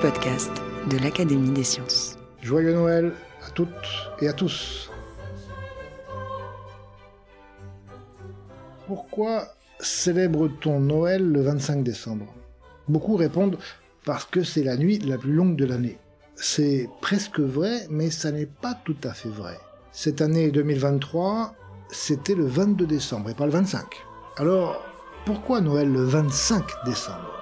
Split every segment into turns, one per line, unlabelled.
Podcast de l'Académie des sciences.
Joyeux Noël à toutes et à tous. Pourquoi célèbre-t-on Noël le 25 décembre? Beaucoup répondent parce que c'est la nuit la plus longue de l'année. C'est presque vrai, mais ça n'est pas tout à fait vrai. Cette année 2023, c'était le 22 décembre et pas le 25. Alors, pourquoi Noël le 25 décembre?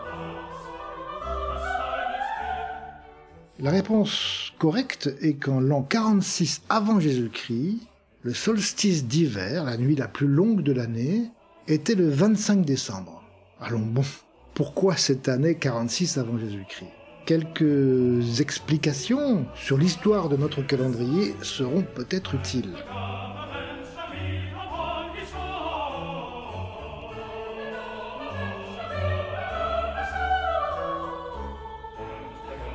La réponse correcte est qu'en l'an 46 avant Jésus-Christ, le solstice d'hiver, la nuit la plus longue de l'année, était le 25 décembre. Allons bon, pourquoi cette année 46 avant Jésus-Christ? Quelques explications sur l'histoire de notre calendrier seront peut-être utiles.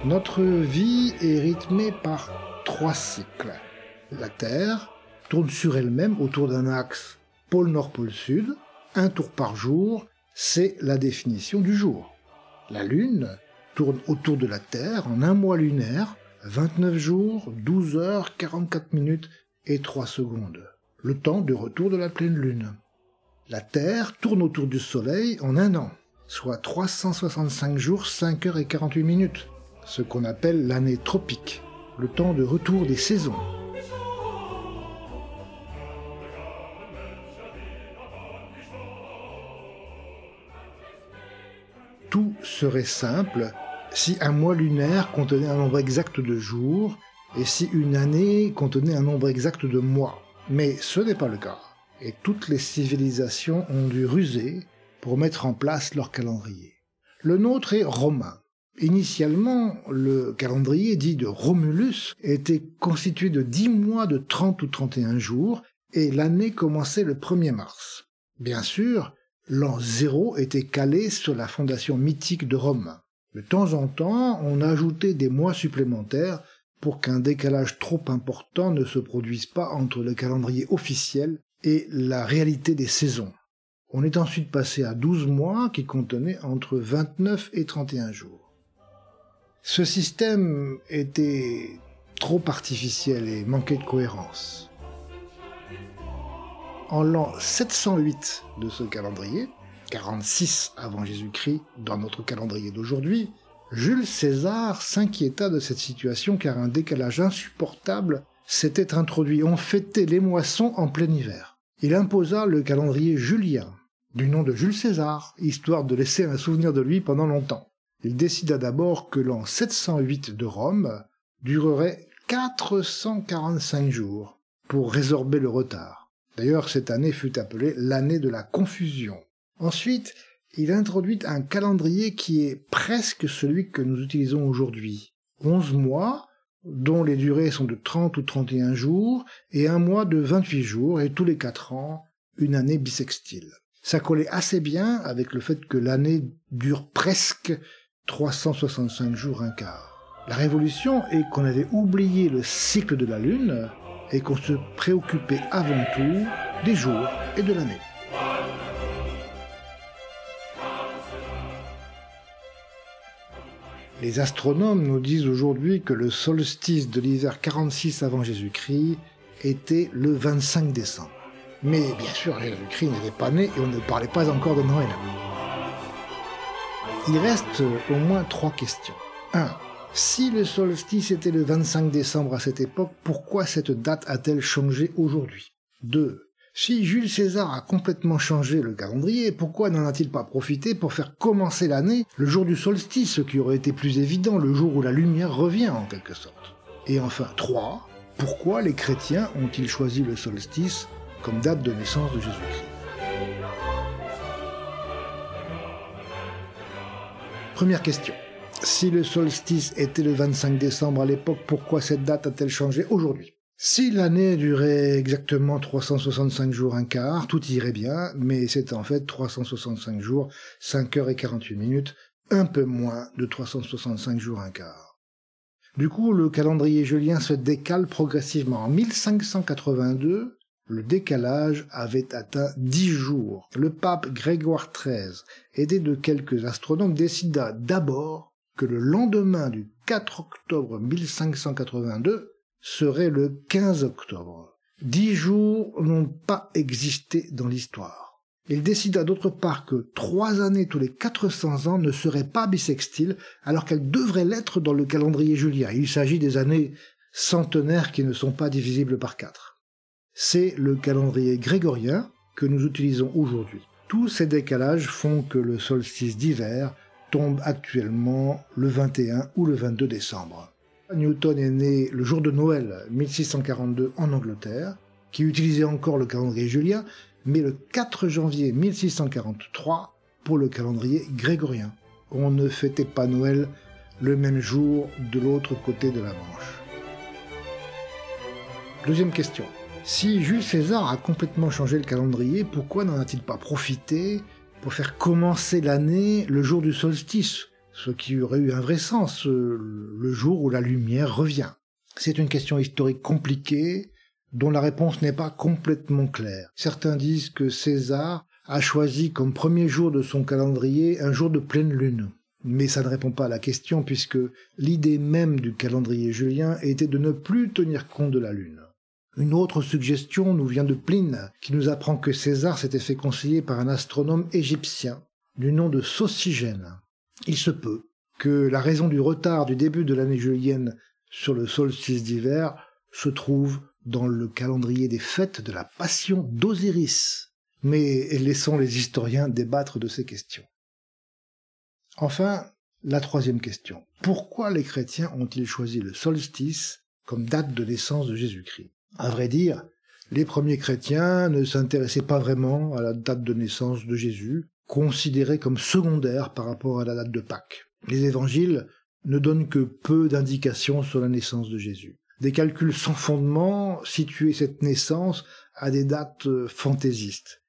Notre vie est rythmée par trois cycles. La Terre tourne sur elle-même autour d'un axe pôle nord-pôle sud, un tour par jour, c'est la définition du jour. La Lune tourne autour de la Terre en un mois lunaire, 29 jours, 12 heures, 44 minutes et 3 secondes, le temps de retour de la pleine Lune. La Terre tourne autour du Soleil en un an, soit 365 jours, 5 heures et 48 minutes, ce qu'on appelle l'année tropique, le temps de retour des saisons. Tout serait simple si un mois lunaire contenait un nombre exact de jours et si une année contenait un nombre exact de mois. Mais ce n'est pas le cas. Et toutes les civilisations ont dû ruser pour mettre en place leur calendrier. Le nôtre est romain. Initialement, le calendrier dit de Romulus était constitué de 10 mois de 30 ou 31 jours et l'année commençait le 1er mars. Bien sûr, l'an zéro était calé sur la fondation mythique de Rome. De temps en temps, on ajoutait des mois supplémentaires pour qu'un décalage trop important ne se produise pas entre le calendrier officiel et la réalité des saisons. On est ensuite passé à 12 mois qui contenaient entre 29 et 31 jours. Ce système était trop artificiel et manquait de cohérence. En l'an 708 de ce calendrier, 46 avant Jésus-Christ dans notre calendrier d'aujourd'hui, Jules César s'inquiéta de cette situation car un décalage insupportable s'était introduit. On fêtait les moissons en plein hiver. Il imposa le calendrier julien, du nom de Jules César, histoire de laisser un souvenir de lui pendant longtemps. Il décida d'abord que l'an 708 de Rome durerait 445 jours pour résorber le retard. D'ailleurs, cette année fut appelée l'année de la confusion. Ensuite, il introduit un calendrier qui est presque celui que nous utilisons aujourd'hui. 11 mois, dont les durées sont de 30 ou 31 jours, et un mois de 28 jours, et tous les 4 ans, une année bissextile. Ça collait assez bien avec le fait que l'année dure presque 365 jours un quart. La révolution est qu'on avait oublié le cycle de la Lune et qu'on se préoccupait avant tout des jours et de l'année. Les astronomes nous disent aujourd'hui que le solstice de l'hiver 46 avant Jésus-Christ était le 25 décembre. Mais bien sûr, Jésus-Christ n'était pas né et on ne parlait pas encore de Noël. Il reste au moins trois questions. 1. Si le solstice était le 25 décembre à cette époque, pourquoi cette date a-t-elle changé aujourd'hui? 2. Si Jules César a complètement changé le calendrier, pourquoi n'en a-t-il pas profité pour faire commencer l'année le jour du solstice, ce qui aurait été plus évident, le jour où la lumière revient en quelque sorte? Et enfin 3. Pourquoi les chrétiens ont-ils choisi le solstice comme date de naissance de Jésus-Christ? Première question. Si le solstice était le 25 décembre à l'époque, pourquoi cette date a-t-elle changé aujourd'hui? Si l'année durait exactement 365 jours un quart, tout irait bien, mais c'est en fait 365 jours, 5 heures et 48 minutes, un peu moins de 365 jours un quart. Du coup, le calendrier julien se décale progressivement. En 1582, le décalage avait atteint dix jours. Le pape Grégoire XIII, aidé de quelques astronomes, décida d'abord que le lendemain du 4 octobre 1582 serait le 15 octobre. Dix jours n'ont pas existé dans l'histoire. Il décida d'autre part que trois années tous les 400 ans ne seraient pas bissextiles alors qu'elles devraient l'être dans le calendrier julien. Il s'agit des années centenaires qui ne sont pas divisibles par quatre. C'est le calendrier grégorien que nous utilisons aujourd'hui. Tous ces décalages font que le solstice d'hiver tombe actuellement le 21 ou le 22 décembre. Newton est né le jour de Noël 1642 en Angleterre, qui utilisait encore le calendrier julien, mais le 4 janvier 1643 pour le calendrier grégorien. On ne fêtait pas Noël le même jour de l'autre côté de la Manche. Deuxième question. Si Jules César a complètement changé le calendrier, pourquoi n'en a-t-il pas profité pour faire commencer l'année le jour du solstice, ce qui aurait eu un vrai sens, euh, le jour où la lumière revient? C'est une question historique compliquée dont la réponse n'est pas complètement claire. Certains disent que César a choisi comme premier jour de son calendrier un jour de pleine lune. Mais ça ne répond pas à la question puisque l'idée même du calendrier julien était de ne plus tenir compte de la lune. Une autre suggestion nous vient de Pline, qui nous apprend que César s'était fait conseiller par un astronome égyptien du nom de Socygène. Il se peut que la raison du retard du début de l'année julienne sur le solstice d'hiver se trouve dans le calendrier des fêtes de la Passion d'Osiris. Mais laissons les historiens débattre de ces questions. Enfin, la troisième question. Pourquoi les chrétiens ont-ils choisi le solstice comme date de naissance de Jésus-Christ? À vrai dire, les premiers chrétiens ne s'intéressaient pas vraiment à la date de naissance de Jésus, considérée comme secondaire par rapport à la date de Pâques. Les évangiles ne donnent que peu d'indications sur la naissance de Jésus. Des calculs sans fondement situaient cette naissance à des dates fantaisistes.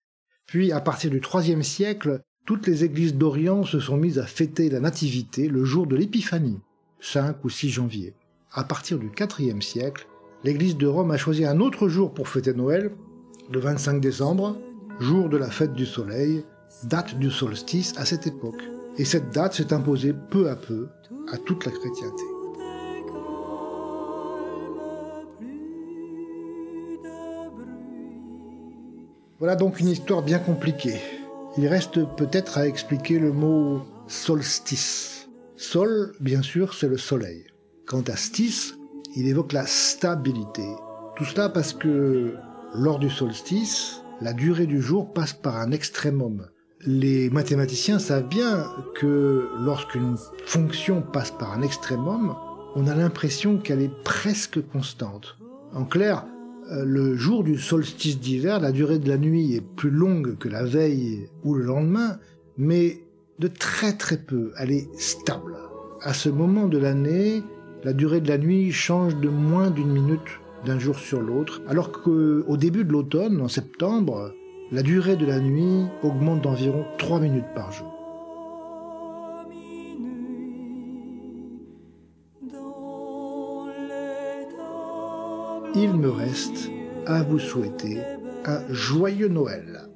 Puis, à partir du IIIe siècle, toutes les églises d'Orient se sont mises à fêter la Nativité le jour de l'Épiphanie, 5 ou 6 janvier. À partir du IVe siècle, l'Église de Rome a choisi un autre jour pour fêter Noël, le 25 décembre, jour de la fête du soleil, date du solstice à cette époque. Et cette date s'est imposée peu à peu à toute la chrétienté. Voilà donc une histoire bien compliquée. Il reste peut-être à expliquer le mot solstice. Sol, bien sûr, c'est le soleil. Quant à stis, il évoque la stabilité. Tout cela parce que lors du solstice, la durée du jour passe par un extrémum. Les mathématiciens savent bien que lorsqu'une fonction passe par un extrémum, on a l'impression qu'elle est presque constante. En clair, euh, le jour du solstice d'hiver, la durée de la nuit est plus longue que la veille ou le lendemain, mais de très très peu, elle est stable. À ce moment de l'année, la durée de la nuit change de moins d'une minute d'un jour sur l'autre, alors qu'au début de l'automne, en septembre, la durée de la nuit augmente d'environ 3 minutes par jour. Il me reste à vous souhaiter un joyeux Noël.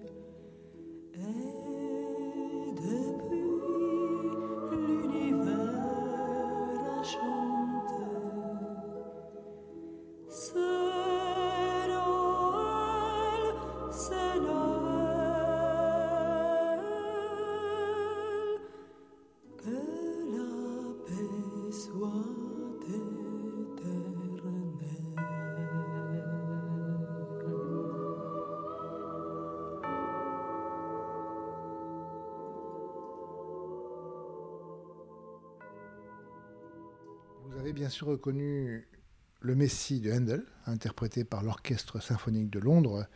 Bien sûr reconnu le Messie de Handel, interprété par l'Orchestre symphonique de Londres,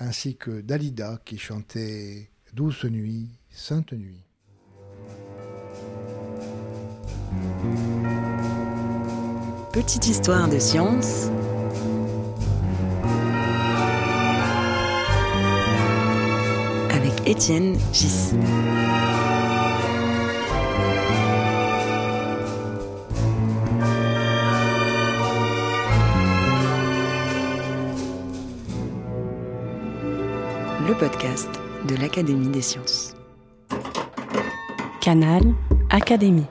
ainsi que Dalida qui chantait Douce nuit, sainte nuit.
Petite histoire de science avec Étienne Gis. Podcast de l'Académie des sciences.
Canal Académie.